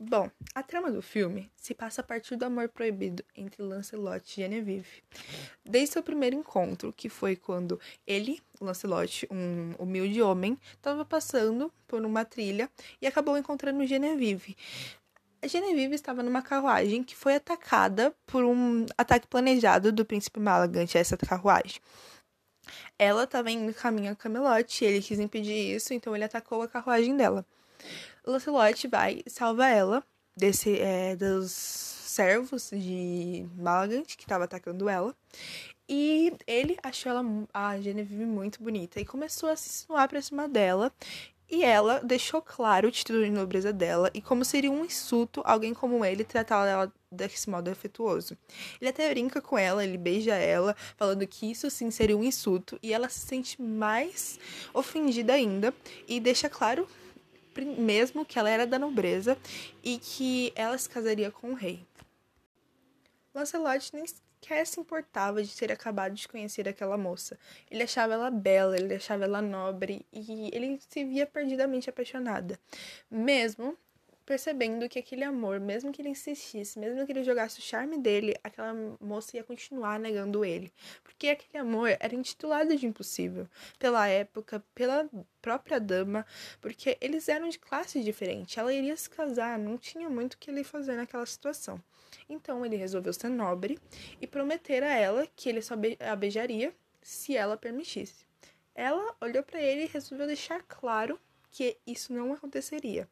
Bom, a trama do filme se passa a partir do amor proibido entre Lancelot e Genevieve. Desde seu primeiro encontro, que foi quando ele, Lancelot, um humilde homem, estava passando por uma trilha e acabou encontrando Genevieve. A Genevieve estava numa carruagem que foi atacada por um ataque planejado do príncipe Malagant a essa carruagem. Ela estava indo caminho a Camelot ele quis impedir isso, então ele atacou a carruagem dela. Lancelot vai salva ela desse, é, dos servos de Malagant que estava atacando ela. E ele achou ela, a Genevieve muito bonita e começou a se insinuar pra cima dela. E ela deixou claro o título de nobreza dela e como seria um insulto alguém como ele tratar ela desse modo afetuoso. Ele até brinca com ela, ele beija ela, falando que isso sim seria um insulto, e ela se sente mais ofendida ainda e deixa claro mesmo que ela era da nobreza e que ela se casaria com o rei. Lancelot nem sequer se importava de ter acabado de conhecer aquela moça. Ele achava ela bela, ele achava ela nobre e ele se via perdidamente apaixonada. Mesmo percebendo que aquele amor, mesmo que ele insistisse, mesmo que ele jogasse o charme dele, aquela moça ia continuar negando ele. Porque aquele amor era intitulado de impossível pela época, pela própria dama, porque eles eram de classe diferente. Ela iria se casar, não tinha muito o que ele fazer naquela situação. Então ele resolveu ser nobre e prometer a ela que ele só a beijaria se ela permitisse. Ela olhou para ele e resolveu deixar claro que isso não aconteceria.